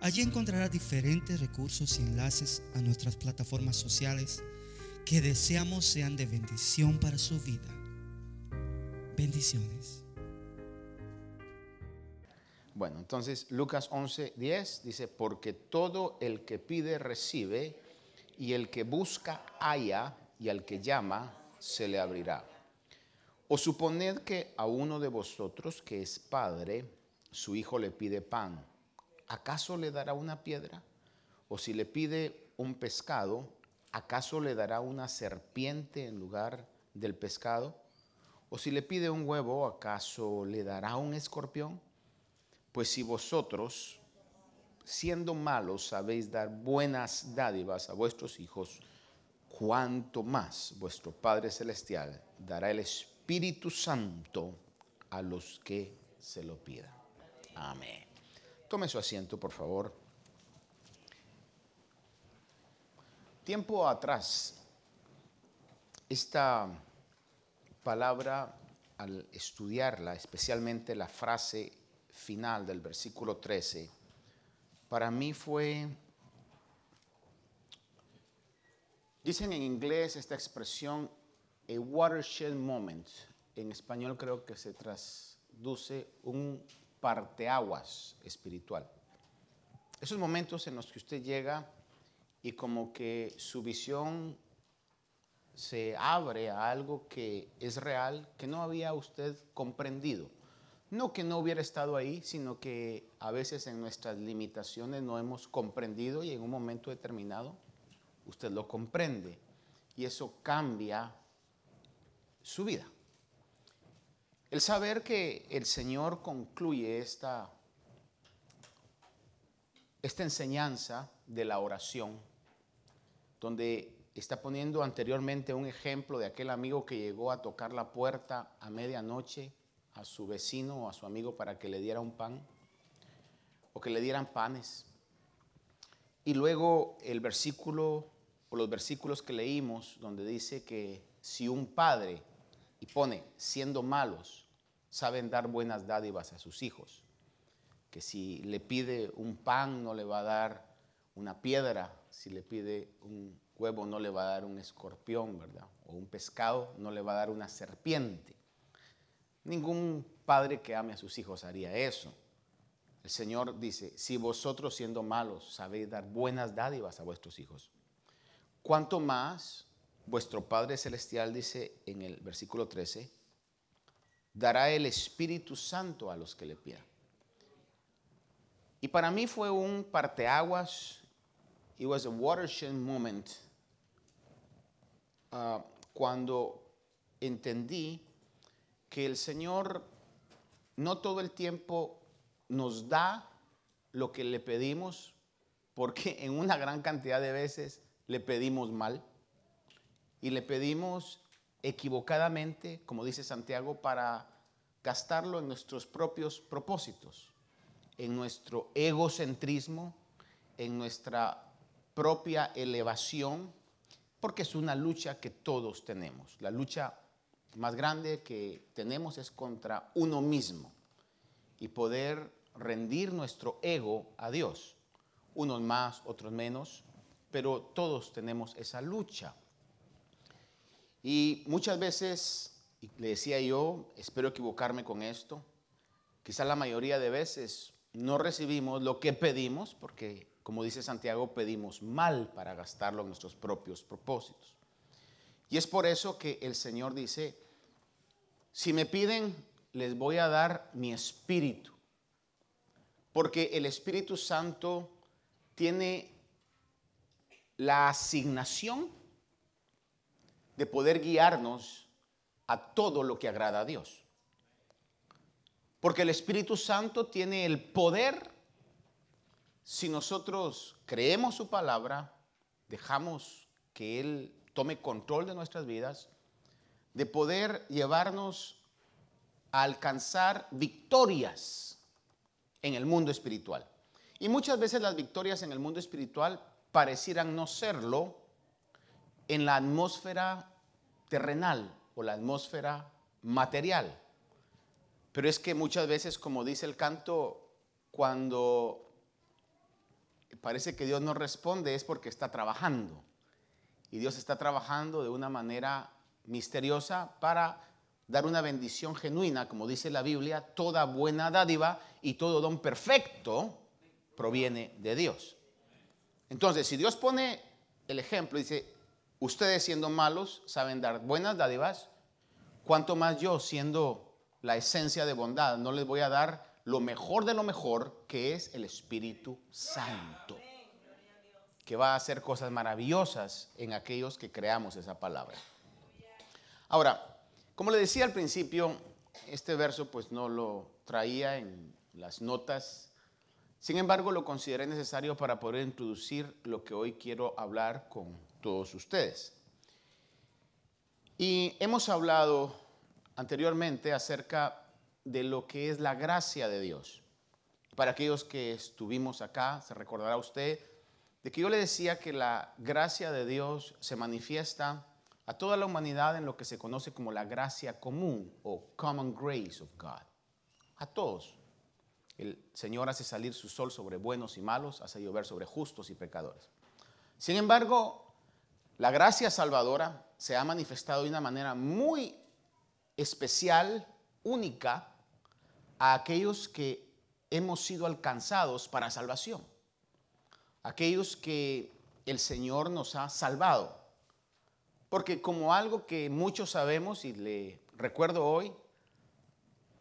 Allí encontrará diferentes recursos y enlaces a nuestras plataformas sociales que deseamos sean de bendición para su vida. Bendiciones. Bueno, entonces Lucas 11, 10 dice, porque todo el que pide recibe, y el que busca halla, y al que llama se le abrirá. O suponed que a uno de vosotros que es padre, su hijo le pide pan ¿acaso le dará una piedra? O si le pide un pescado, ¿acaso le dará una serpiente en lugar del pescado? O si le pide un huevo, ¿acaso le dará un escorpión? Pues si vosotros, siendo malos, sabéis dar buenas dádivas a vuestros hijos, cuánto más vuestro Padre Celestial dará el Espíritu Santo a los que se lo pidan. Amén. Tome su asiento, por favor. Tiempo atrás, esta palabra, al estudiarla, especialmente la frase final del versículo 13, para mí fue, dicen en inglés esta expresión, a watershed moment. En español creo que se traduce un parteaguas espiritual. Esos momentos en los que usted llega y como que su visión se abre a algo que es real, que no había usted comprendido. No que no hubiera estado ahí, sino que a veces en nuestras limitaciones no hemos comprendido y en un momento determinado usted lo comprende y eso cambia su vida. El saber que el Señor concluye esta, esta enseñanza de la oración, donde está poniendo anteriormente un ejemplo de aquel amigo que llegó a tocar la puerta a medianoche a su vecino o a su amigo para que le diera un pan o que le dieran panes. Y luego el versículo o los versículos que leímos donde dice que si un padre y pone, siendo malos, saben dar buenas dádivas a sus hijos. Que si le pide un pan no le va a dar una piedra, si le pide un huevo no le va a dar un escorpión, ¿verdad? O un pescado no le va a dar una serpiente. Ningún padre que ame a sus hijos haría eso. El Señor dice, si vosotros siendo malos sabéis dar buenas dádivas a vuestros hijos, ¿cuánto más vuestro Padre Celestial dice en el versículo 13, dará el Espíritu Santo a los que le pidan. Y para mí fue un parteaguas, it was a watershed moment, uh, cuando entendí que el Señor no todo el tiempo nos da lo que le pedimos, porque en una gran cantidad de veces le pedimos mal y le pedimos equivocadamente, como dice Santiago, para gastarlo en nuestros propios propósitos, en nuestro egocentrismo, en nuestra propia elevación, porque es una lucha que todos tenemos. La lucha más grande que tenemos es contra uno mismo y poder rendir nuestro ego a Dios. Unos más, otros menos, pero todos tenemos esa lucha. Y muchas veces, le decía yo, espero equivocarme con esto, quizá la mayoría de veces no recibimos lo que pedimos porque, como dice Santiago, pedimos mal para gastarlo en nuestros propios propósitos. Y es por eso que el Señor dice, si me piden, les voy a dar mi espíritu. Porque el Espíritu Santo tiene la asignación de poder guiarnos a todo lo que agrada a Dios. Porque el Espíritu Santo tiene el poder si nosotros creemos su palabra, dejamos que Él tome control de nuestras vidas, de poder llevarnos a alcanzar victorias en el mundo espiritual. Y muchas veces las victorias en el mundo espiritual parecieran no serlo en la atmósfera terrenal o la atmósfera material. Pero es que muchas veces, como dice el canto, cuando parece que Dios no responde es porque está trabajando. Y Dios está trabajando de una manera misteriosa para dar una bendición genuina, como dice la Biblia, toda buena dádiva y todo don perfecto proviene de Dios. Entonces, si Dios pone el ejemplo, dice, ustedes siendo malos saben dar buenas dádivas, cuanto más yo siendo la esencia de bondad, no les voy a dar lo mejor de lo mejor, que es el Espíritu Santo, que va a hacer cosas maravillosas en aquellos que creamos esa palabra. Ahora, como le decía al principio, este verso pues no lo traía en las notas, sin embargo lo consideré necesario para poder introducir lo que hoy quiero hablar con todos ustedes. Y hemos hablado anteriormente acerca de lo que es la gracia de Dios. Para aquellos que estuvimos acá, se recordará usted de que yo le decía que la gracia de Dios se manifiesta a toda la humanidad en lo que se conoce como la gracia común o common grace of God. A todos. El Señor hace salir su sol sobre buenos y malos, hace llover sobre justos y pecadores. Sin embargo, la gracia salvadora se ha manifestado de una manera muy especial, única, a aquellos que hemos sido alcanzados para salvación, aquellos que el Señor nos ha salvado. Porque como algo que muchos sabemos y le recuerdo hoy,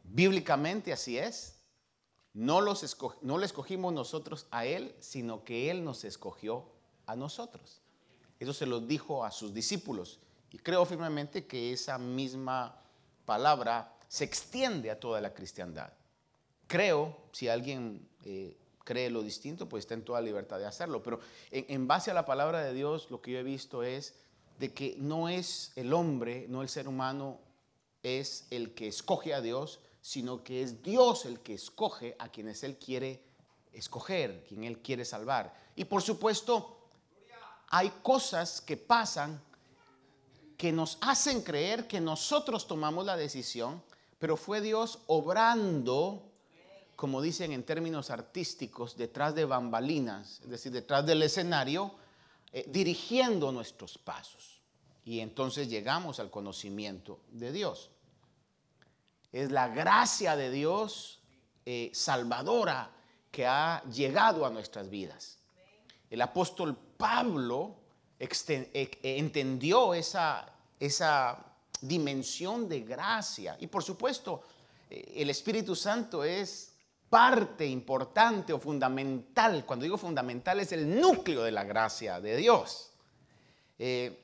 bíblicamente así es, no, los no le escogimos nosotros a Él, sino que Él nos escogió a nosotros. Eso se lo dijo a sus discípulos. Y creo firmemente que esa misma palabra se extiende a toda la cristiandad. Creo, si alguien eh, cree lo distinto, pues está en toda libertad de hacerlo. Pero en, base a la palabra de Dios, lo que yo he visto es de que no es el hombre, no el ser humano, es el que escoge a Dios, sino que es Dios el que escoge a quienes Él quiere escoger, quien Él quiere salvar. Y por supuesto, hay cosas que pasan que nos hacen creer que nosotros tomamos la decisión, pero fue Dios obrando, como dicen en términos artísticos, detrás de bambalinas, es decir, detrás del escenario, eh, dirigiendo nuestros pasos. Y entonces llegamos al conocimiento de Dios. Es la gracia de Dios eh, salvadora que ha llegado a nuestras vidas. El apóstol Pablo e, entendió esa, esa dimensión de gracia. Y por supuesto, eh, el Espíritu Santo es parte importante o fundamental. Cuando digo fundamental es el núcleo de la gracia de Dios. Eh,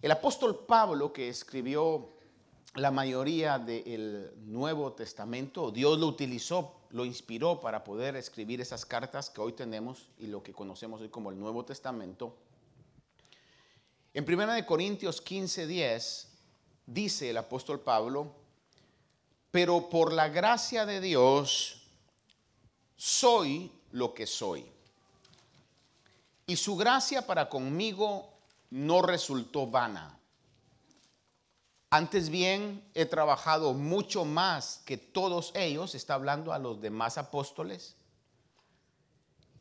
el apóstol Pablo, que escribió la mayoría del Nuevo Testamento, Dios lo utilizó, lo inspiró para poder escribir esas cartas que hoy tenemos y lo que conocemos hoy como el Nuevo Testamento. En 1 Corintios 15, 10 dice el apóstol Pablo, pero por la gracia de Dios soy lo que soy. Y su gracia para conmigo no resultó vana. Antes bien, he trabajado mucho más que todos ellos, está hablando a los demás apóstoles,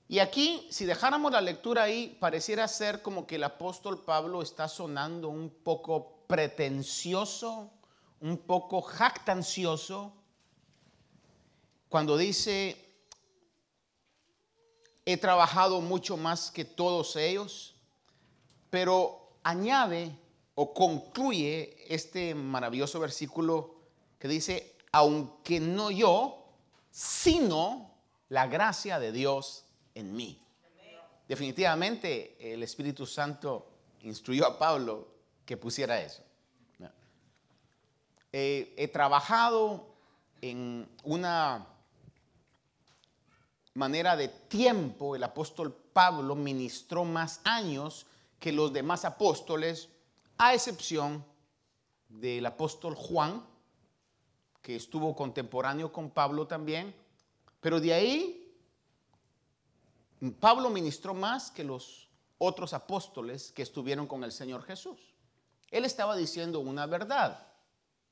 y aquí, si dejáramos la lectura ahí, pareciera ser como que el apóstol Pablo está sonando un poco pretencioso, un poco jactancioso, cuando dice, he trabajado mucho más que todos ellos, pero añade o concluye este maravilloso versículo que dice, aunque no yo, sino la gracia de Dios en mí. Definitivamente el Espíritu Santo instruyó a Pablo que pusiera eso. he trabajado en una manera de tiempo, el apóstol Pablo ministró más años que los demás apóstoles, a excepción del apóstol Juan, que estuvo contemporáneo con Pablo también, pero de ahí Pablo ministró más que los otros apóstoles que estuvieron con el Señor Jesús. Él estaba diciendo una verdad.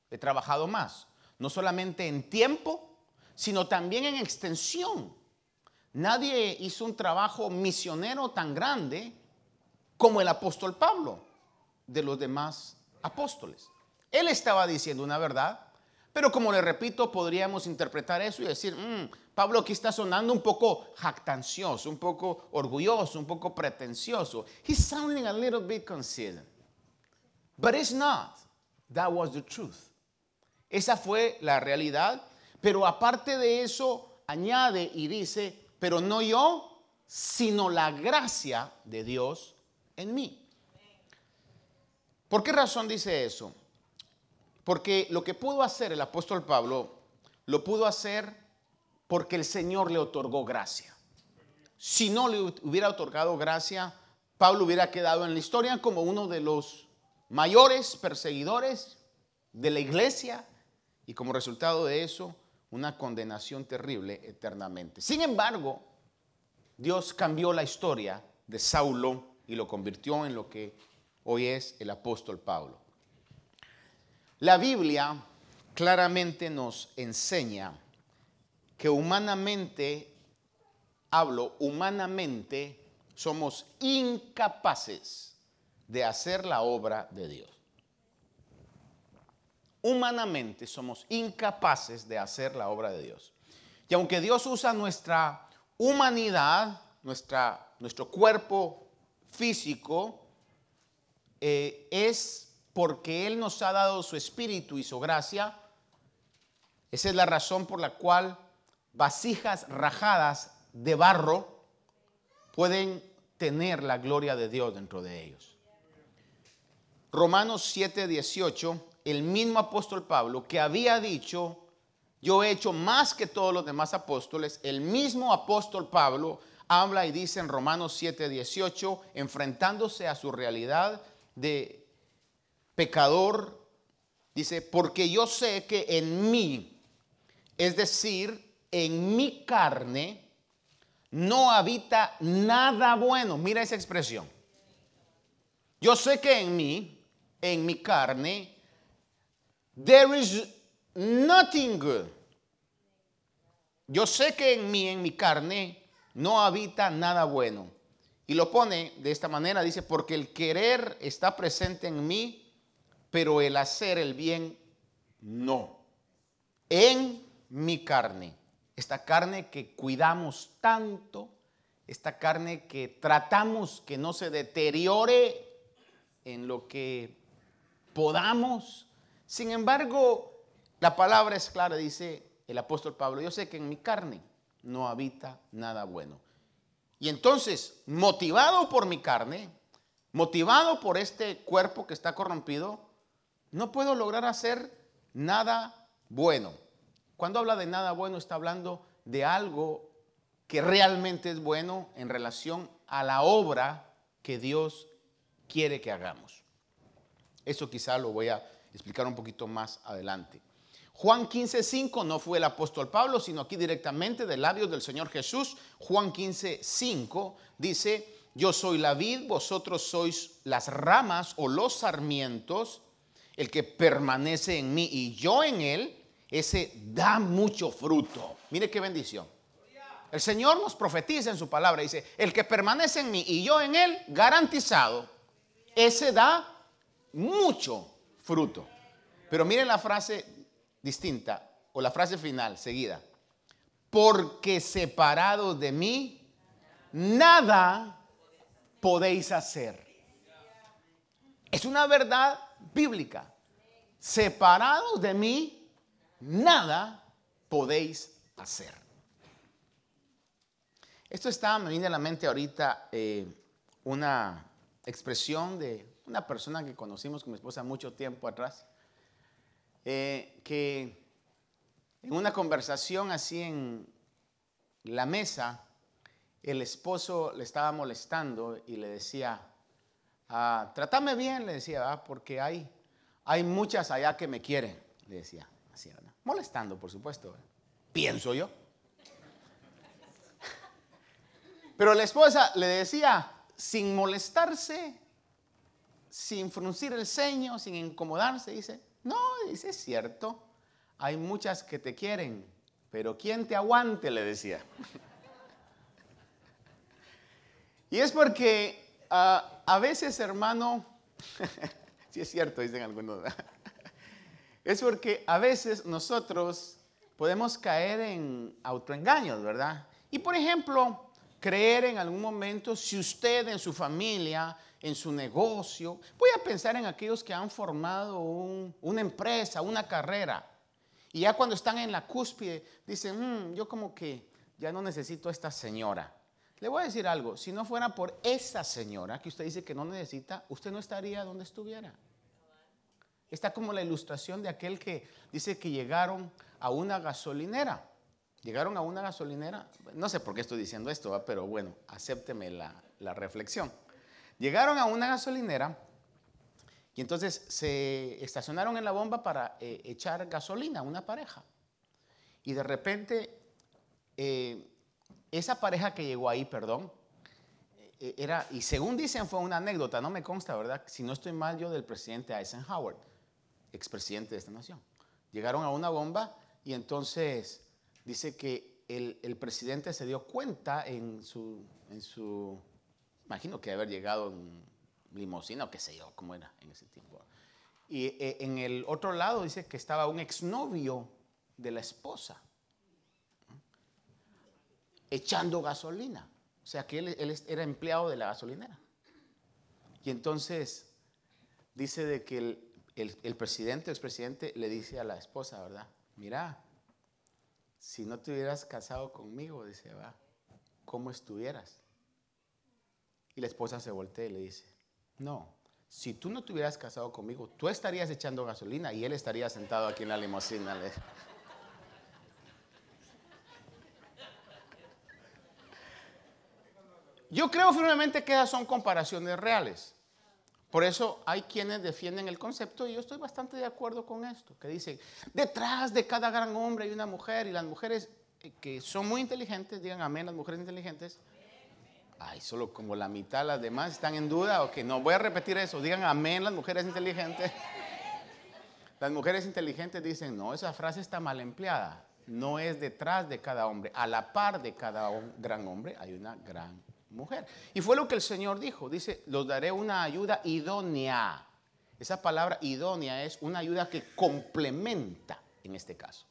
He trabajado más, no solamente en tiempo, sino también en extensión. Nadie hizo un trabajo misionero tan grande como el apóstol Pablo de los demás apóstoles. Él estaba diciendo una verdad, pero como le repito, podríamos interpretar eso y decir, mm, Pablo aquí está sonando un poco jactancioso, un poco orgulloso, un poco pretencioso. He's sounding a little bit conceited. But it's not. That was the truth. Esa fue la realidad. Pero aparte de eso, añade y dice, pero no yo, sino la gracia de Dios en mí. ¿Por qué razón dice eso? Porque lo que pudo hacer el apóstol Pablo, lo pudo hacer porque el Señor le otorgó gracia. Si no le hubiera otorgado gracia, Pablo hubiera quedado en la historia como uno de los mayores perseguidores de la iglesia y como resultado de eso, una condenación terrible eternamente. Sin embargo, Dios cambió la historia de Saulo y lo convirtió en lo que hoy es el apóstol Pablo. La Biblia claramente nos enseña que humanamente, hablo, humanamente somos incapaces de hacer la obra de Dios. Humanamente somos incapaces de hacer la obra de Dios. Y aunque Dios usa nuestra humanidad, nuestra, nuestro cuerpo físico, eh, es porque Él nos ha dado su espíritu y su gracia. Esa es la razón por la cual vasijas rajadas de barro pueden tener la gloria de Dios dentro de ellos. Romanos 7, 18, el mismo apóstol Pablo que había dicho, yo he hecho más que todos los demás apóstoles, el mismo apóstol Pablo habla y dice en Romanos 7, 18, enfrentándose a su realidad de pecador, dice, porque yo sé que en mí, es decir, en mi carne, no habita nada bueno. Mira esa expresión. Yo sé que en mí, en mi carne, there is nothing good. Yo sé que en mí, en mi carne, no habita nada bueno. Y lo pone de esta manera, dice, porque el querer está presente en mí, pero el hacer el bien no. En mi carne, esta carne que cuidamos tanto, esta carne que tratamos que no se deteriore en lo que podamos. Sin embargo, la palabra es clara, dice el apóstol Pablo, yo sé que en mi carne no habita nada bueno. Y entonces, motivado por mi carne, motivado por este cuerpo que está corrompido, no puedo lograr hacer nada bueno. Cuando habla de nada bueno está hablando de algo que realmente es bueno en relación a la obra que Dios quiere que hagamos. Eso quizá lo voy a explicar un poquito más adelante. Juan 15:5 no fue el apóstol Pablo, sino aquí directamente de labios del Señor Jesús. Juan 15:5 dice, yo soy la vid, vosotros sois las ramas o los sarmientos el que permanece en mí y yo en él, ese da mucho fruto. Mire qué bendición. El Señor nos profetiza en su palabra, dice, el que permanece en mí y yo en él, garantizado, ese da mucho fruto. Pero miren la frase distinta o la frase final seguida. Porque separados de mí, nada podéis hacer. Es una verdad bíblica. Separados de mí, nada podéis hacer. Esto está, me viene a la mente ahorita eh, una expresión de una persona que conocimos con mi esposa mucho tiempo atrás, eh, que en una conversación así en, la mesa, el esposo le estaba molestando y le decía, ah, trátame bien, le decía, ah, porque hay, hay muchas allá que me quieren, le decía, así, molestando, por supuesto, pienso yo. Pero la esposa le decía, sin molestarse, sin fruncir el ceño, sin incomodarse, dice, no, dice, es cierto, hay muchas que te quieren, pero ¿quién te aguante? le decía. y es porque ah, a veces, hermano, sí es cierto, dicen algunos, es porque a veces nosotros podemos caer en autoengaños, ¿verdad? Y por ejemplo, creer en algún momento si usted en su familia, en su negocio, voy a pensar en aquellos que han formado una empresa, una carrera, y ya cuando están en la cúspide, dicen, mm, yo como que ya no necesito a esta señora. Le voy a decir algo, si no fuera por esa señora que usted dice que no necesita, usted no estaría donde estuviera. Está como la ilustración de aquel que dice que llegaron a una gasolinera. Llegaron a una gasolinera, no sé por qué estoy diciendo esto, pero bueno, acépteme la, la reflexión. Llegaron a una gasolinera y entonces se estacionaron en la bomba para eh, echar gasolina a una pareja. Y de repente, eh, esa pareja que llegó ahí, perdón, eh, era, y según dicen fue una anécdota, no me consta, ¿verdad? Si no estoy mal yo del presidente Eisenhower, expresidente de esta nación. Llegaron a una bomba y entonces dice que el, el presidente se dio cuenta en su, en su, imagino que haber llegado en limosina o qué sé yo, cómo era en ese tiempo. Y eh, en el otro lado dice que estaba un exnovio de la esposa echando gasolina. O sea que él, era empleado de la gasolinera. Y entonces dice de que el, el, el presidente, el presidente le dice a la esposa, ¿verdad? Mira, si no te hubieras casado conmigo, dice, va, ¿cómo estuvieras? Y la esposa se voltea y le dice, no, si tú no te hubieras casado conmigo, tú estarías echando gasolina y él estaría sentado aquí en la limusina. Yo creo firmemente que esas son comparaciones reales. Por eso hay quienes defienden el concepto y yo estoy bastante de acuerdo con esto, que dicen, detrás de cada gran hombre hay una mujer y las mujeres eh, que son muy inteligentes, digan amén, las mujeres inteligentes, Ay, solo como la mitad, las demás están en duda. o que no, voy a repetir eso. Digan amén las mujeres inteligentes. Las mujeres inteligentes dicen, no, esa frase está mal empleada. No es detrás de cada hombre. A la par de cada gran hombre hay una gran mujer. Y fue lo que el Señor dijo. Dice, los daré una ayuda idónea. Esa palabra idónea es una ayuda que complementa en este caso.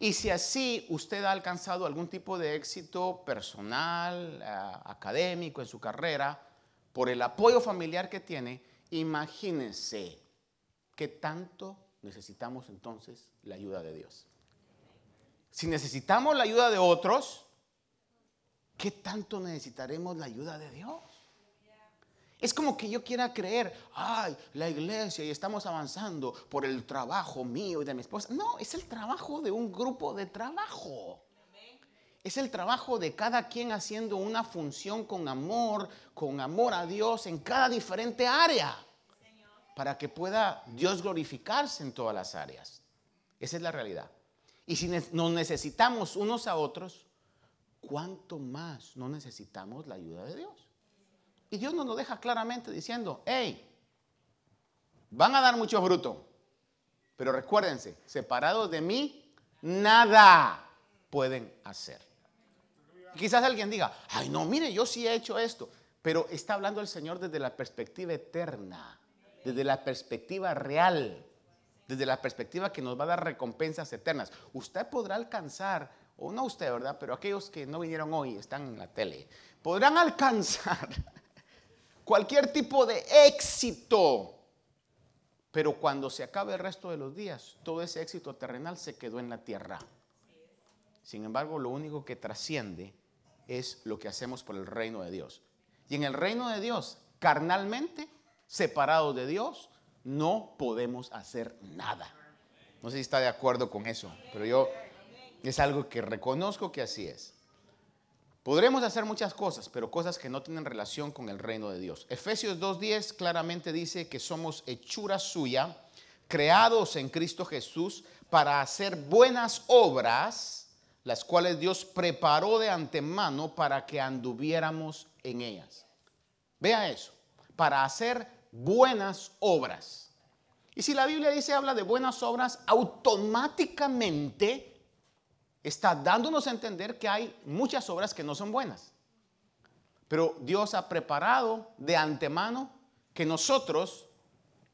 Y si así usted ha alcanzado algún tipo de éxito personal, eh, académico en su carrera, por el apoyo familiar que tiene, imagínense qué tanto necesitamos entonces la ayuda de Dios. Si necesitamos la ayuda de otros, ¿qué tanto necesitaremos la ayuda de Dios? Es como que yo quiera creer, ay, la iglesia y estamos avanzando por el trabajo mío y de mi esposa. No, es el trabajo de un grupo de trabajo. Es el trabajo de cada quien haciendo una función con amor, con amor a Dios en cada diferente área. Para que pueda Dios glorificarse en todas las áreas. Esa es la realidad. Y si nos necesitamos unos a otros, ¿cuánto más no necesitamos la ayuda de Dios? Y Dios nos lo deja claramente diciendo, hey, van a dar mucho fruto, pero recuérdense, separados de mí, nada pueden hacer. quizás alguien diga, ay no, mire, yo sí he hecho esto, pero está hablando el Señor desde la perspectiva eterna, desde la perspectiva real, desde la perspectiva que nos va a dar recompensas eternas. Usted podrá alcanzar, o no usted, ¿verdad? Pero aquellos que no vinieron hoy, están en la tele, podrán alcanzar cualquier tipo de éxito. Pero cuando se acabe el resto de los días, todo ese éxito terrenal se quedó en la tierra. Sin embargo, lo único que trasciende es lo que hacemos por el reino de Dios. Y en el reino de Dios, carnalmente, separados de Dios, no podemos hacer nada. No sé si está de acuerdo con eso, pero yo es algo que reconozco que así es. Podremos hacer muchas cosas, pero cosas que no tienen relación con el reino de Dios. Efesios 2.10 claramente dice que somos hechura suya, creados en Cristo Jesús para hacer buenas obras, las cuales Dios preparó de antemano para que anduviéramos en ellas. Vea eso, para hacer buenas obras. Y si la Biblia dice habla de buenas obras, automáticamente está dándonos a entender que hay muchas obras que no son buenas. Pero Dios ha preparado de antemano que nosotros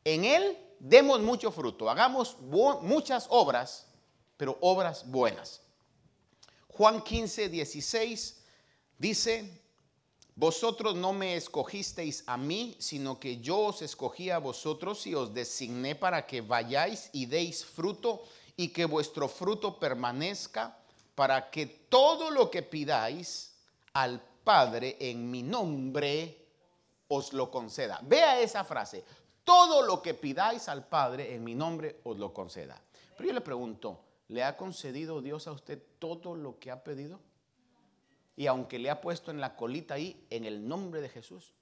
en Él demos mucho fruto, hagamos muchas obras, pero obras buenas. Juan 15, 16 dice, vosotros no me escogisteis a mí, sino que yo os escogí a vosotros y os designé para que vayáis y deis fruto y que vuestro fruto permanezca, para que todo lo que pidáis al Padre en mi nombre os lo conceda. Vea esa frase, todo lo que pidáis al Padre en mi nombre os lo conceda. Pero yo le pregunto, ¿le ha concedido Dios a usted todo lo que ha pedido? Y aunque le ha puesto en la colita ahí, en el nombre de Jesús.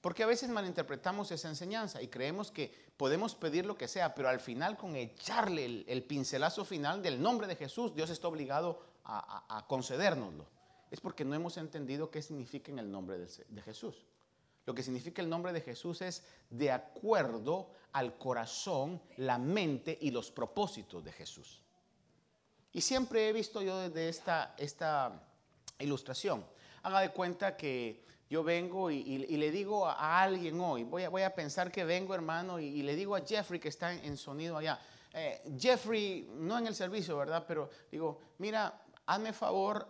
Porque a veces malinterpretamos esa enseñanza y creemos que podemos pedir lo que sea, pero al final con echarle el, pincelazo final del nombre de Jesús, Dios está obligado a, concedérnoslo. Es porque no hemos entendido qué significa en el nombre de Jesús. Lo que significa el nombre de Jesús es de acuerdo al corazón, la mente y los propósitos de Jesús. Y siempre he visto yo desde esta, esta ilustración. Haga de cuenta que yo vengo y, le digo a, alguien hoy, voy a, voy a, pensar que vengo hermano y, le digo a Jeffrey que está en, sonido allá, eh, Jeffrey, no en el servicio, ¿verdad? Pero digo, mira, hazme favor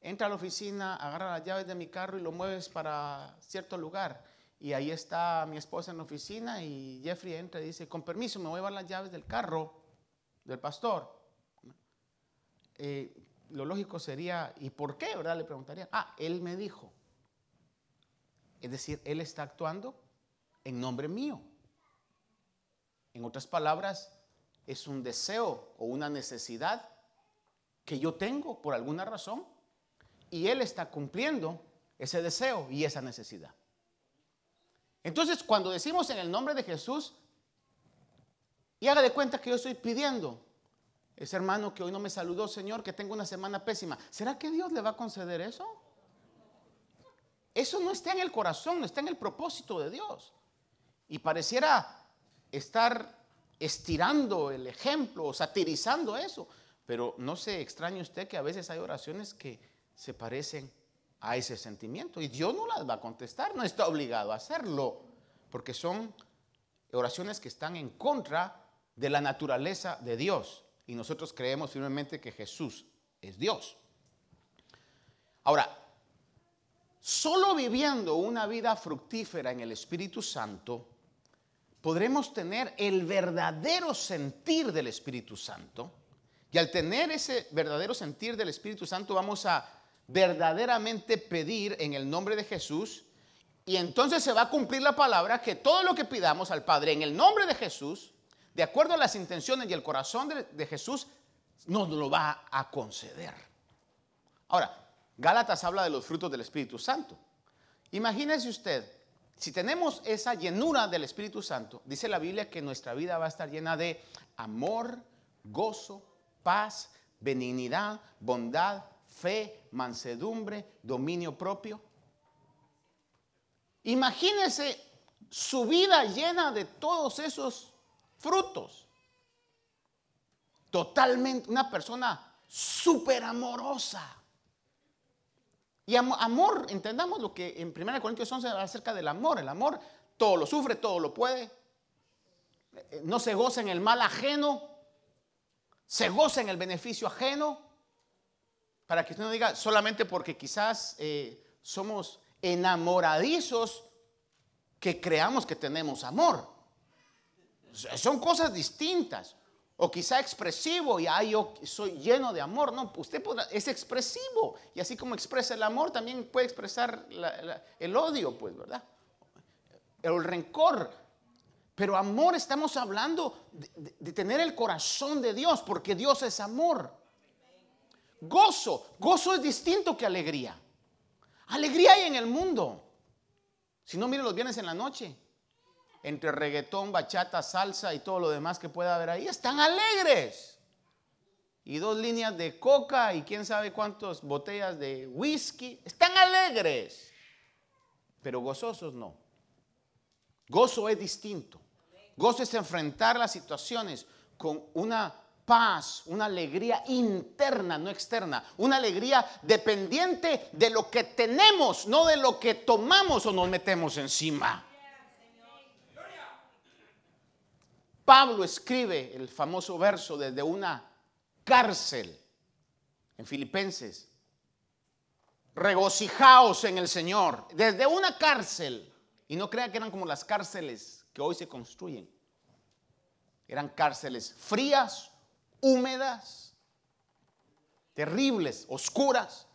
entra a la oficina, agarra las llaves de mi carro y lo mueves para cierto lugar. Y ahí está mi esposa en la oficina y Jeffrey entra y dice, con permiso, me voy a llevar las llaves del carro del pastor. Eh, lo lógico sería, ¿y por qué? ¿Verdad? Le preguntaría, ah, él me dijo. Es decir, él está actuando en nombre mío. En otras palabras, es un deseo o una necesidad que yo tengo por alguna razón y Él está cumpliendo ese deseo y esa necesidad. Entonces, cuando decimos en el nombre de Jesús, y haga de cuenta que yo estoy pidiendo, ese hermano que hoy no me saludó, Señor, que tengo una semana pésima, ¿será que Dios le va a conceder eso? Eso no está en el corazón, no está en el propósito de Dios. Y pareciera estar estirando el ejemplo o satirizando eso. Pero no se extrañe usted que a veces hay oraciones que se parecen a ese sentimiento. Y Dios no las va a contestar, no está obligado a hacerlo, porque son oraciones que están en contra de la naturaleza de Dios. Y nosotros creemos firmemente que Jesús es Dios. Ahora, solo viviendo una vida fructífera en el Espíritu Santo, podremos tener el verdadero sentir del Espíritu Santo. Y al tener ese verdadero sentir del Espíritu Santo, vamos a verdaderamente pedir en el nombre de Jesús y entonces se va a cumplir la palabra que todo lo que pidamos al Padre en el nombre de Jesús, de acuerdo a las intenciones y el corazón de, Jesús, nos lo va a conceder. Ahora, Gálatas habla de los frutos del Espíritu Santo. Imagínese usted, si tenemos esa llenura del Espíritu Santo, dice la Biblia que nuestra vida va a estar llena de amor, gozo, paz, benignidad, bondad, fe, mansedumbre, dominio propio. Imagínese su vida llena de todos esos frutos. Totalmente una persona súper amorosa. Y amor, entendamos lo que en 1 Corintios 11 acerca del amor. El amor todo lo sufre, todo lo puede. No se goza en el mal ajeno, se goza en el beneficio ajeno para que usted no diga solamente porque quizás eh, somos enamoradizos que creamos que tenemos amor. Son cosas distintas. O quizá expresivo y ay, yo soy lleno de amor. No, usted es expresivo. Y así como expresa el amor, también puede expresar el odio, pues, ¿verdad? El rencor. Pero amor estamos hablando de tener el corazón de Dios, porque Dios es amor. Gozo. Gozo es distinto que alegría. Alegría hay en el mundo. Si no, mire los viernes en la noche. Entre reggaetón, bachata, salsa y todo lo demás que pueda haber ahí. Están alegres. Y dos líneas de coca y quién sabe cuántas botellas de whisky. Están alegres. Pero gozosos no. Gozo es distinto. Gozo es enfrentar las situaciones con una paz, una alegría interna, no externa, una alegría dependiente de lo que tenemos, no de lo que tomamos o nos metemos encima. Pablo escribe el famoso verso desde una cárcel en Filipenses. Regocijaos en el Señor, desde una cárcel. Y no crea que eran como las cárceles que hoy se construyen. Eran cárceles frías, húmedas, terribles, oscuras.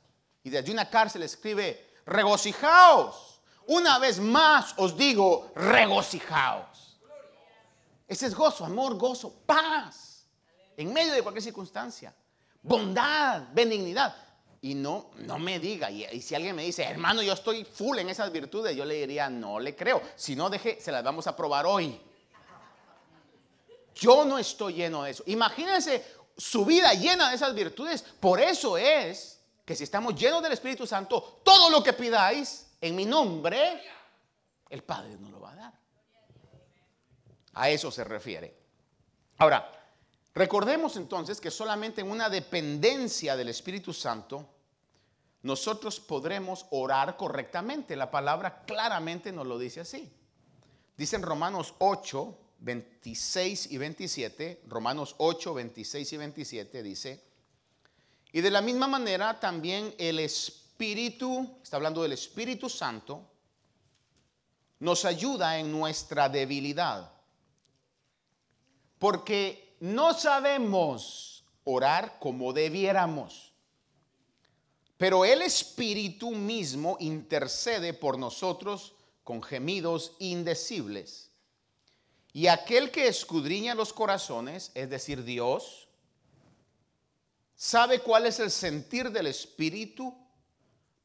Y desde una cárcel escribe, regocijaos. Una vez más os digo, regocijaos. Ese es gozo, amor, gozo, paz. En medio de cualquier circunstancia. Bondad, benignidad. Y no, no me diga, y, y, si alguien me dice, hermano, yo estoy full en esas virtudes, yo le diría, no le creo. Si no, deje, se las vamos a probar hoy. Yo no estoy lleno de eso. Imagínense su vida llena de esas virtudes. Por eso es que si estamos llenos del Espíritu Santo, todo lo que pidáis en mi nombre, el Padre nos lo a eso se refiere. Ahora, recordemos entonces que solamente en una dependencia del Espíritu Santo, nosotros podremos orar correctamente. La palabra claramente nos lo dice así. Dice en Romanos 8, 26 y 27, Romanos 8, 26 y 27 dice, y de la misma manera también el Espíritu, está hablando del Espíritu Santo, nos ayuda en nuestra debilidad, porque no sabemos orar como debiéramos, pero el Espíritu mismo intercede por nosotros con gemidos indecibles. Y aquel que escudriña los corazones, es decir, Dios, sabe cuál es el sentir del Espíritu,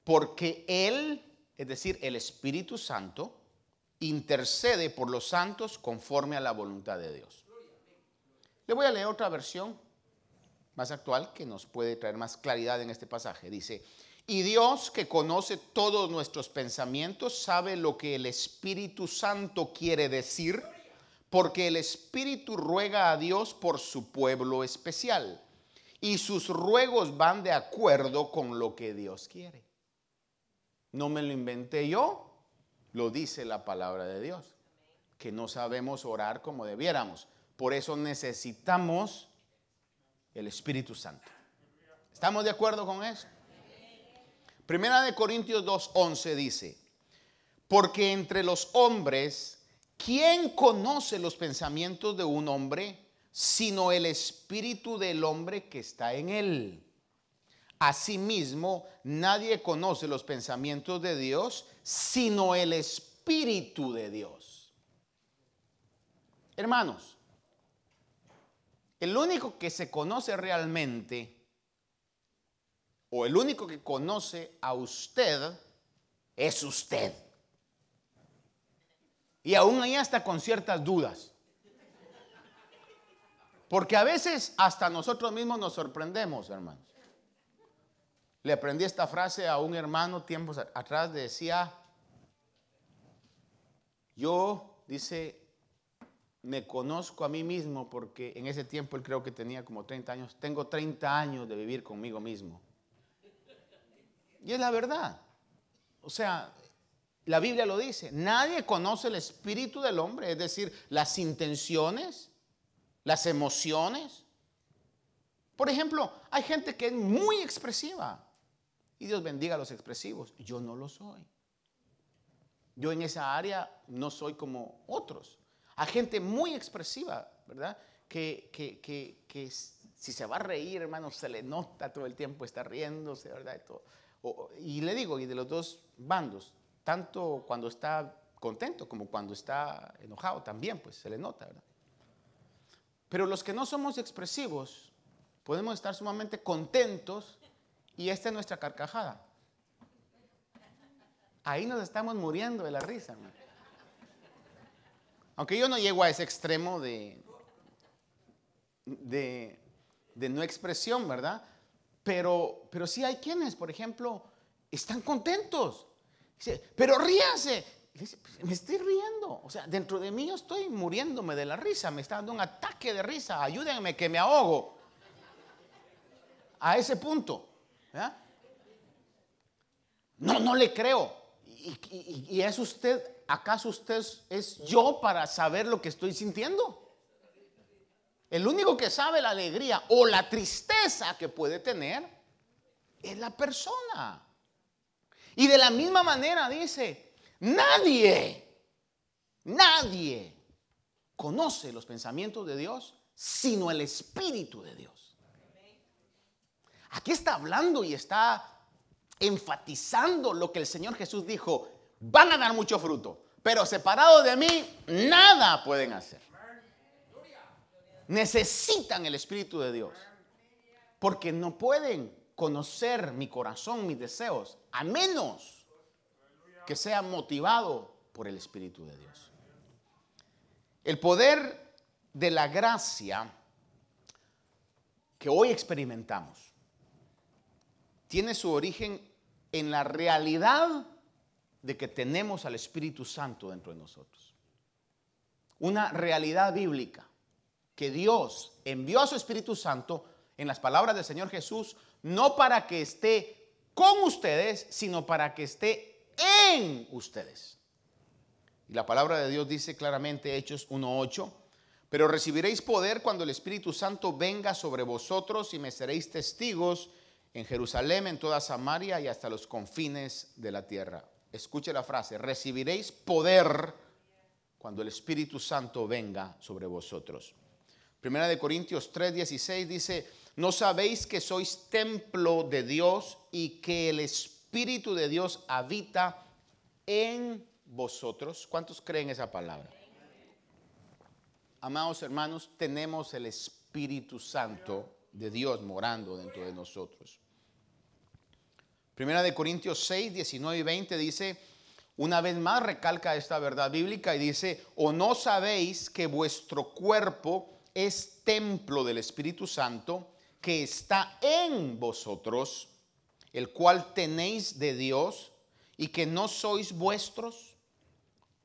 porque Él, es decir, el Espíritu Santo, intercede por los santos conforme a la voluntad de Dios. Le voy a leer otra versión más actual que nos puede traer más claridad en este pasaje. Dice, y Dios que conoce todos nuestros pensamientos, sabe lo que el Espíritu Santo quiere decir porque el Espíritu ruega a Dios por su pueblo especial y sus ruegos van de acuerdo con lo que Dios quiere. No me lo inventé yo, lo dice la palabra de Dios, que no sabemos orar como debiéramos. Por eso necesitamos el Espíritu Santo. ¿Estamos de acuerdo con eso? Primera de Corintios 2.11 dice, porque entre los hombres ¿Quién conoce los pensamientos de un hombre sino el espíritu del hombre que está en él? Asimismo, nadie conoce los pensamientos de Dios sino el espíritu de Dios. Hermanos, el único que se conoce realmente, o el único que conoce a usted, es usted. Y aún ahí hasta con ciertas dudas. Porque a veces hasta nosotros mismos nos sorprendemos, hermanos. Le aprendí esta frase a un hermano tiempos atrás, decía, yo, dice, me conozco a mí mismo porque en ese tiempo él creo que tenía como 30 años, tengo 30 años de vivir conmigo mismo. Y es la verdad. O sea, la Biblia lo dice, nadie conoce el espíritu del hombre, es decir, las intenciones, las emociones. Por ejemplo, hay gente que es muy expresiva y Dios bendiga a los expresivos. Yo no lo soy. Yo en esa área no soy como otros. Hay gente muy expresiva, ¿verdad? Que, que, si se va a reír, hermano, se le nota todo el tiempo, está riéndose, ¿verdad? Y, y le digo, y de los dos bandos, tanto cuando está contento como cuando está enojado también, pues se le nota, ¿verdad? Pero los que no somos expresivos, podemos estar sumamente contentos y esta es nuestra carcajada. ahí nos estamos muriendo de la risa. Aunque yo no llego a ese extremo de, de, no expresión, ¿verdad? Pero, pero sí hay quienes, por ejemplo, están contentos. pero ríase. Pues, me estoy riendo. O sea, dentro de mí yo estoy muriéndome de la risa. Me está dando un ataque de risa. Ayúdenme que me ahogo. A ese punto. No, no le creo. Y es usted, acaso usted es yo para saber lo que estoy sintiendo? El único que sabe la alegría o la tristeza que puede tener es la persona. Y de la misma manera dice, nadie, nadie conoce los pensamientos de Dios sino el Espíritu de Dios. Aquí está hablando y está enfatizando lo que el Señor Jesús dijo, van a dar mucho fruto, pero separados de mí, nada pueden hacer necesitan el Espíritu de Dios. Porque no pueden conocer mi corazón, mis deseos, a menos que sea motivado por el Espíritu de Dios. El poder de la gracia que hoy experimentamos tiene su origen en la realidad de que tenemos al Espíritu Santo dentro de nosotros. Una realidad bíblica que Dios envió a su Espíritu Santo en las palabras del Señor Jesús, no para que esté con ustedes, sino para que esté en ustedes. Y la palabra de Dios dice claramente, Hechos 1.8, pero recibiréis poder cuando el Espíritu Santo venga sobre vosotros y me seréis testigos en Jerusalén, en toda Samaria y hasta los confines de la tierra. Escuche la frase, recibiréis poder cuando el Espíritu Santo venga sobre vosotros. Primera de Corintios 3:16 dice, ¿no sabéis que sois templo de Dios y que el Espíritu de Dios habita en vosotros? ¿Cuántos creen esa palabra? Amados hermanos, tenemos el Espíritu Santo de Dios morando dentro de nosotros. Primera de Corintios 6, 19 y 20 dice, una vez más recalca esta verdad bíblica y dice, o no sabéis que vuestro cuerpo es templo del Espíritu Santo que está en vosotros, el cual tenéis de Dios y que no sois vuestros,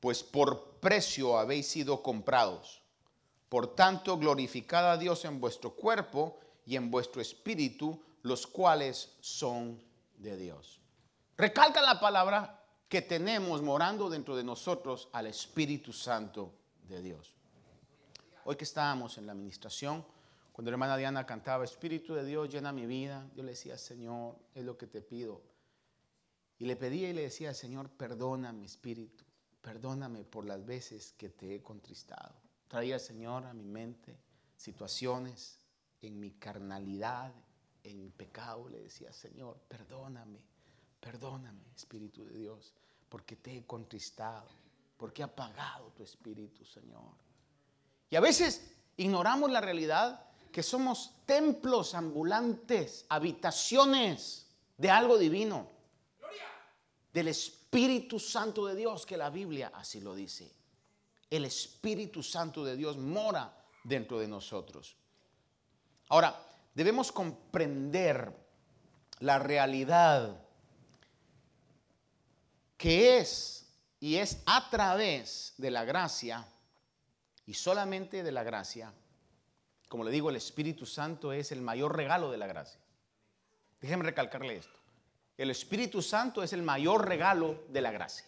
pues por precio habéis sido comprados. Por tanto, glorificad a Dios en vuestro cuerpo y en vuestro espíritu, los cuales son de Dios. Recalca la palabra que tenemos morando dentro de nosotros al Espíritu Santo de Dios. Hoy que estábamos en la administración, cuando la hermana Diana cantaba, Espíritu de Dios llena mi vida, yo le decía, Señor, es lo que te pido. Y le pedía y le decía, Señor, perdona mi espíritu, perdóname por las veces que te he contristado. Traía, Señor, a mi mente situaciones en mi carnalidad, en mi pecado. Le decía, Señor, perdóname, perdóname, Espíritu de Dios, porque te he contristado, porque he apagado tu espíritu, Señor. Y a veces ignoramos la realidad que somos templos ambulantes, habitaciones de algo divino, del Espíritu Santo de Dios, que la Biblia así lo dice. El Espíritu Santo de Dios mora dentro de nosotros. Ahora, debemos comprender la realidad que es y es a través de la gracia y solamente de la gracia. Como le digo, el Espíritu Santo es el mayor regalo de la gracia. Déjenme recalcarle esto. El Espíritu Santo es el mayor regalo de la gracia.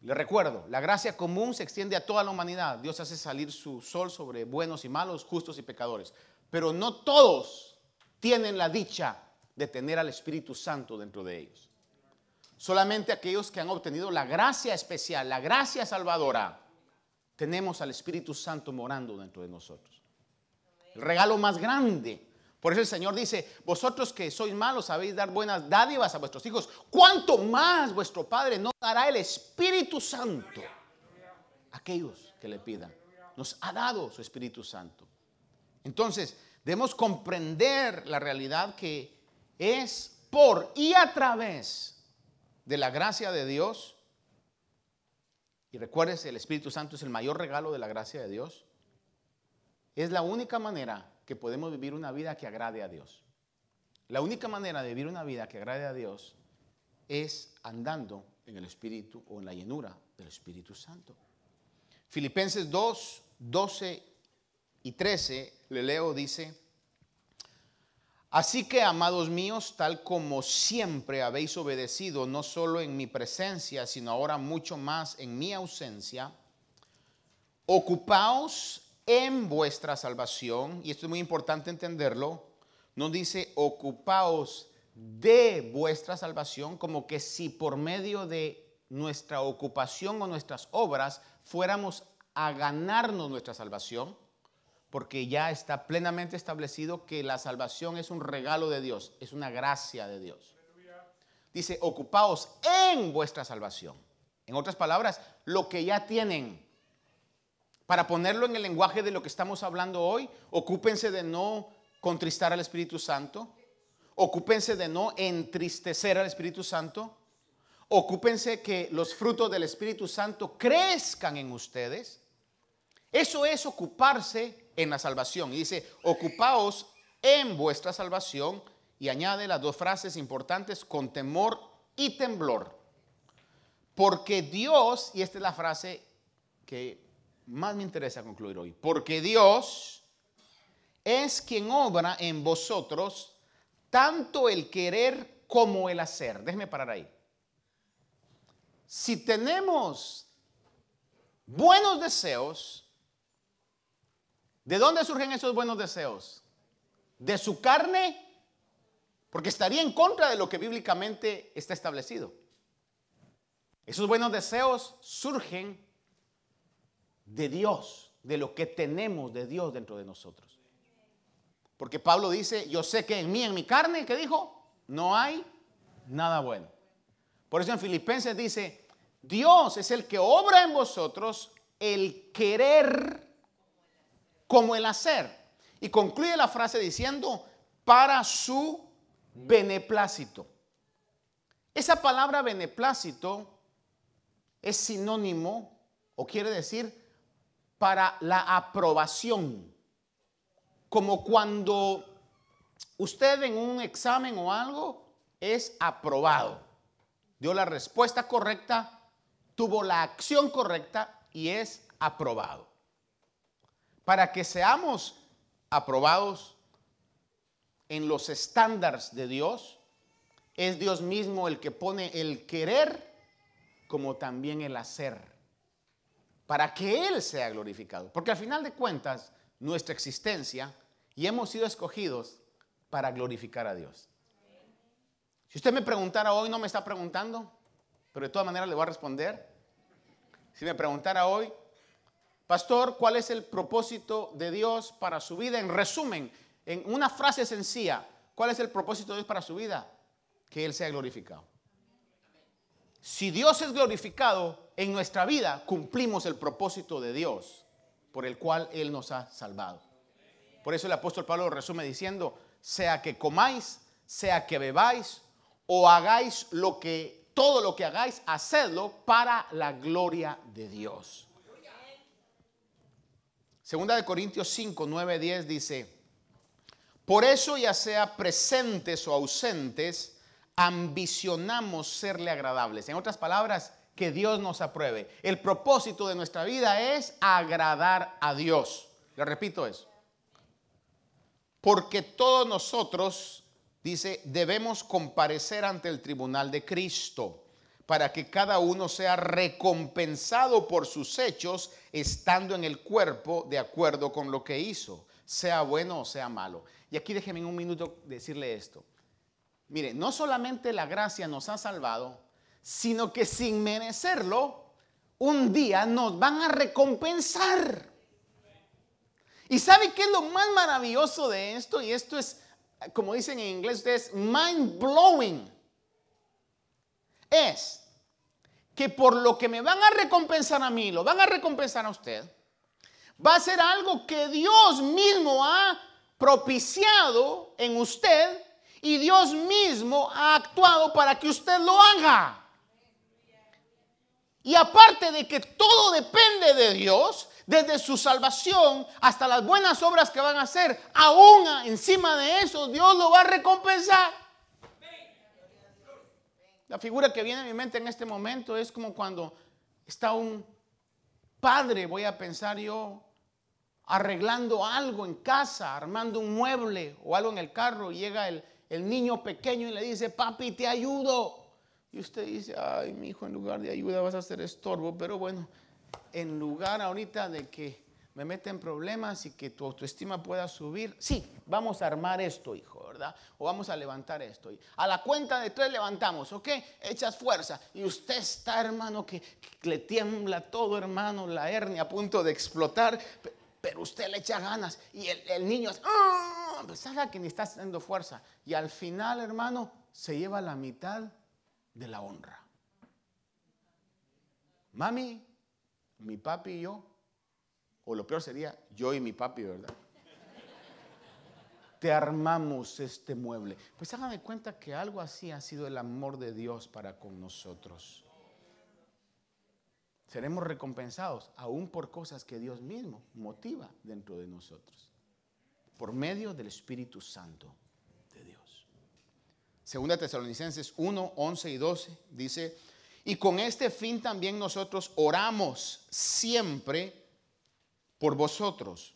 Le recuerdo, la gracia común se extiende a toda la humanidad. Dios hace salir su sol sobre buenos y malos, justos y pecadores. Pero no todos tienen la dicha de tener al Espíritu Santo dentro de ellos. Solamente aquellos que han obtenido la gracia especial, la gracia salvadora, tenemos al Espíritu Santo morando dentro de nosotros. El regalo más grande. Por eso el Señor dice, vosotros que sois malos sabéis dar buenas dádivas a vuestros hijos. ¿Cuánto más vuestro Padre no dará el Espíritu Santo a aquellos que le pidan? Nos ha dado su Espíritu Santo. Entonces, debemos comprender la realidad que es por y a través de la gracia de Dios, y recuerdes, el Espíritu Santo es el mayor regalo de la gracia de Dios, es la única manera que podemos vivir una vida que agrade a Dios. La única manera de vivir una vida que agrade a Dios es andando en el Espíritu o en la llenura del Espíritu Santo. Filipenses 2, 12 y 13, le leo, dice, Así que, amados míos, tal como siempre habéis obedecido, no solo en mi presencia, sino ahora mucho más en mi ausencia, ocupaos en vuestra salvación, y esto es muy importante entenderlo, no dice ocupaos de vuestra salvación, como que si por medio de nuestra ocupación o nuestras obras fuéramos a ganarnos nuestra salvación, porque ya está plenamente establecido que la salvación es un regalo de Dios, es una gracia de Dios. Dice, ocupaos en vuestra salvación. En otras palabras, lo que ya tienen. Para ponerlo en el lenguaje de lo que estamos hablando hoy, ocúpense de no contristar al Espíritu Santo, ocúpense de no entristecer al Espíritu Santo, ocúpense que los frutos del Espíritu Santo crezcan en ustedes. Eso es ocuparse en la salvación. Y dice, ocupaos en vuestra salvación. Y añade las dos frases importantes, con temor y temblor. Porque Dios, y esta es la frase que más me interesa concluir hoy, porque Dios es quien obra en vosotros tanto el querer como el hacer. Déjeme parar ahí. Si tenemos buenos deseos, ¿De dónde surgen esos buenos deseos? ¿De su carne? Porque estaría en contra de lo que bíblicamente está establecido. Esos buenos deseos surgen de Dios, de lo que tenemos de Dios dentro de nosotros. Porque Pablo dice, yo sé que en mí, en mi carne, ¿qué dijo? No hay nada bueno. Por eso en Filipenses dice, Dios es el que obra en vosotros el querer como el hacer. Y concluye la frase diciendo, para su beneplácito. Esa palabra beneplácito es sinónimo o quiere decir para la aprobación. Como cuando usted en un examen o algo es aprobado. Dio la respuesta correcta, tuvo la acción correcta y es aprobado para que seamos aprobados en los estándares de Dios, es Dios mismo el que pone el querer como también el hacer, para que Él sea glorificado. Porque al final de cuentas, nuestra existencia y hemos sido escogidos para glorificar a Dios. Si usted me preguntara hoy, no me está preguntando, pero de todas maneras le voy a responder. Si me preguntara hoy, Pastor, ¿cuál es el propósito de Dios para su vida? En resumen, en una frase sencilla, ¿cuál es el propósito de Dios para su vida? Que Él sea glorificado. Si Dios es glorificado en nuestra vida, cumplimos el propósito de Dios por el cual Él nos ha salvado. Por eso el apóstol Pablo resume diciendo, sea que comáis, sea que bebáis o hagáis lo que todo lo que hagáis, hacedlo para la gloria de Dios. Segunda de Corintios 5, 9, 10 dice, por eso ya sea presentes o ausentes, ambicionamos serle agradables. En otras palabras, que Dios nos apruebe. El propósito de nuestra vida es agradar a Dios. Le repito eso. Porque todos nosotros, dice, debemos comparecer ante el tribunal de Cristo para que cada uno sea recompensado por sus hechos estando en el cuerpo de acuerdo con lo que hizo, sea bueno o sea malo. Y aquí déjeme en un minuto decirle esto. Mire, no solamente la gracia nos ha salvado, sino que sin merecerlo, un día nos van a recompensar. ¿Y sabe qué es lo más maravilloso de esto? Y esto es, como dicen en inglés, es mind blowing es que por lo que me van a recompensar a mí, lo van a recompensar a usted, va a ser algo que Dios mismo ha propiciado en usted y Dios mismo ha actuado para que usted lo haga. Y aparte de que todo depende de Dios, desde su salvación hasta las buenas obras que van a hacer, aún encima de eso, Dios lo va a recompensar. La figura que viene a mi mente en este momento es como cuando está un padre, voy a pensar yo, arreglando algo en casa, armando un mueble o algo en el carro, y llega el, niño pequeño y le dice, papi, te ayudo. Y usted dice, ay, mi hijo, en lugar de ayuda vas a hacer estorbo, pero bueno, en lugar ahorita de que me meten problemas y que tu autoestima pueda subir, sí, vamos a armar esto, hijo, ¿verdad? O vamos a levantar esto. A la cuenta de tres levantamos, ¿ok? Echas fuerza. Y usted está, hermano, que, le tiembla todo, hermano, la hernia a punto de explotar, pero usted le echa ganas. Y el, niño es, ¡ah! Pues sabe que ni está haciendo fuerza. Y al final, hermano, se lleva la mitad de la honra. Mami, mi papi y yo o lo peor sería yo y mi papi, ¿verdad? Te armamos este mueble. Pues háganme cuenta que algo así ha sido el amor de Dios para con nosotros. Seremos recompensados aún por cosas que Dios mismo motiva dentro de nosotros, por medio del Espíritu Santo de Dios. Segunda Tesalonicenses 1, 11 y 12 dice, y con este fin también nosotros oramos siempre por vosotros,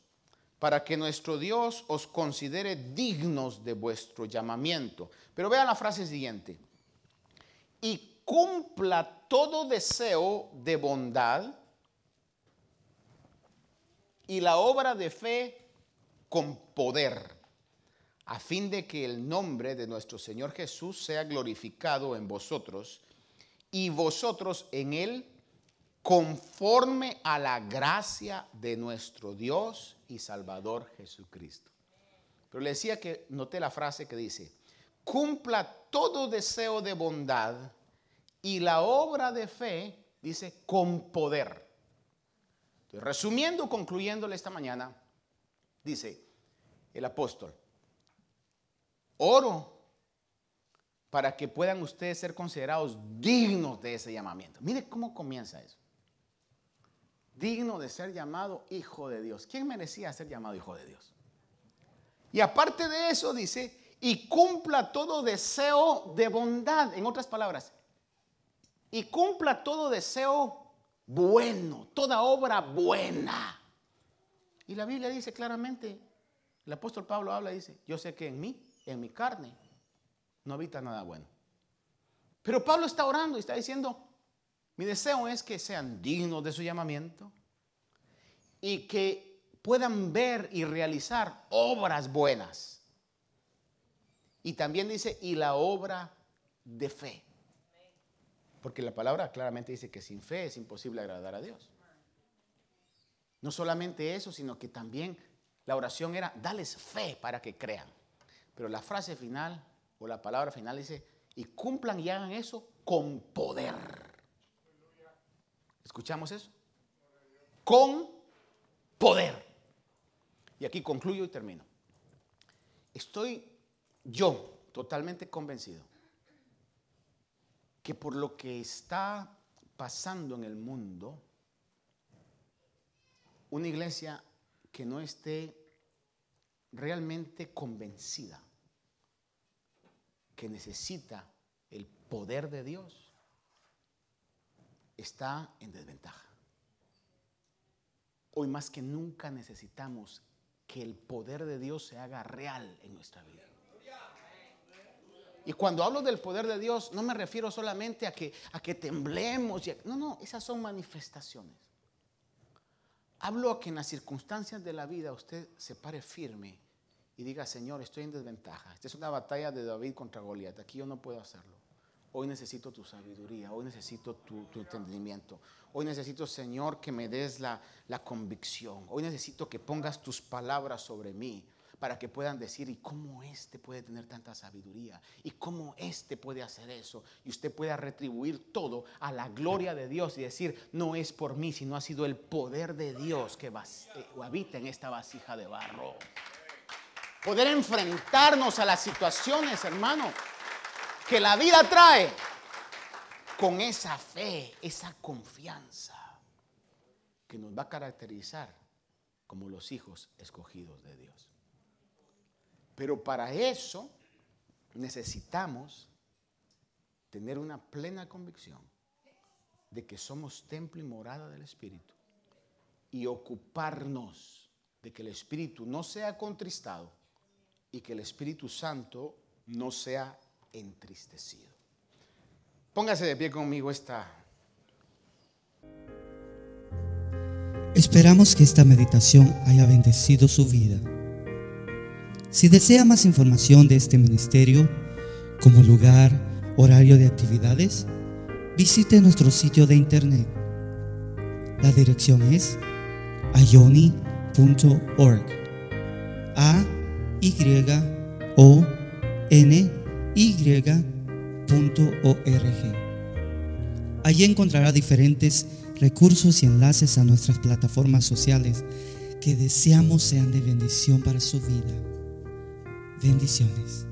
para que nuestro Dios os considere dignos de vuestro llamamiento. Pero vean la frase siguiente. Y cumpla todo deseo de bondad y la obra de fe con poder, a fin de que el nombre de nuestro Señor Jesús sea glorificado en vosotros y vosotros en él conforme a la gracia de nuestro Dios y Salvador Jesucristo. Pero le decía que noté la frase que dice, cumpla todo deseo de bondad y la obra de fe, dice, con poder. resumiendo, concluyéndole esta mañana, dice el apóstol, oro para que puedan ustedes ser considerados dignos de ese llamamiento. Mire cómo comienza eso digno de ser llamado hijo de Dios. ¿Quién merecía ser llamado hijo de Dios? Y aparte de eso dice, y cumpla todo deseo de bondad, en otras palabras, y cumpla todo deseo bueno, toda obra buena. Y la Biblia dice claramente, el apóstol Pablo habla y dice, yo sé que en mí, en mi carne, no habita nada bueno. Pero Pablo está orando y está diciendo, mi deseo es que sean dignos de su llamamiento y que puedan ver y realizar obras buenas. Y también dice, y la obra de fe. Porque la palabra claramente dice que sin fe es imposible agradar a Dios. No solamente eso, sino que también la oración era, dales fe para que crean. Pero la frase final o la palabra final dice, y cumplan y hagan eso con poder. ¿Escuchamos eso? Con poder. Y aquí concluyo y termino. Estoy yo totalmente convencido que por lo que está pasando en el mundo, una iglesia que no esté realmente convencida que necesita el poder de Dios, está en desventaja. Hoy más que nunca necesitamos que el poder de Dios se haga real en nuestra vida. Y cuando hablo del poder de Dios, no me refiero solamente a que, a que temblemos. no, no, esas son manifestaciones. Hablo a que en las circunstancias de la vida usted se pare firme y diga, Señor, estoy en desventaja. Esta es una batalla de David contra Goliat. Aquí yo no puedo hacerlo. Hoy necesito tu sabiduría, hoy necesito tu, entendimiento. Hoy necesito, Señor, que me des la, la convicción. Hoy necesito que pongas tus palabras sobre mí para que puedan decir, ¿y cómo este puede tener tanta sabiduría? ¿Y cómo este puede hacer eso? Y usted pueda retribuir todo a la gloria de Dios y decir, no es por mí, sino ha sido el poder de Dios que eh, habita en esta vasija de barro. Poder enfrentarnos a las situaciones, hermano que la vida trae con esa fe, esa confianza que nos va a caracterizar como los hijos escogidos de Dios. Pero para eso necesitamos tener una plena convicción de que somos templo y morada del Espíritu y ocuparnos de que el Espíritu no sea contristado y que el Espíritu Santo no sea entristecido. Póngase de pie conmigo esta. Esperamos que esta meditación haya bendecido su vida. Si desea más información de este ministerio, como lugar, horario de actividades, visite nuestro sitio de internet. La dirección es ayoni.org. A Y O N. Allí encontrará diferentes recursos y enlaces a nuestras plataformas sociales que deseamos sean de bendición para su vida. Bendiciones.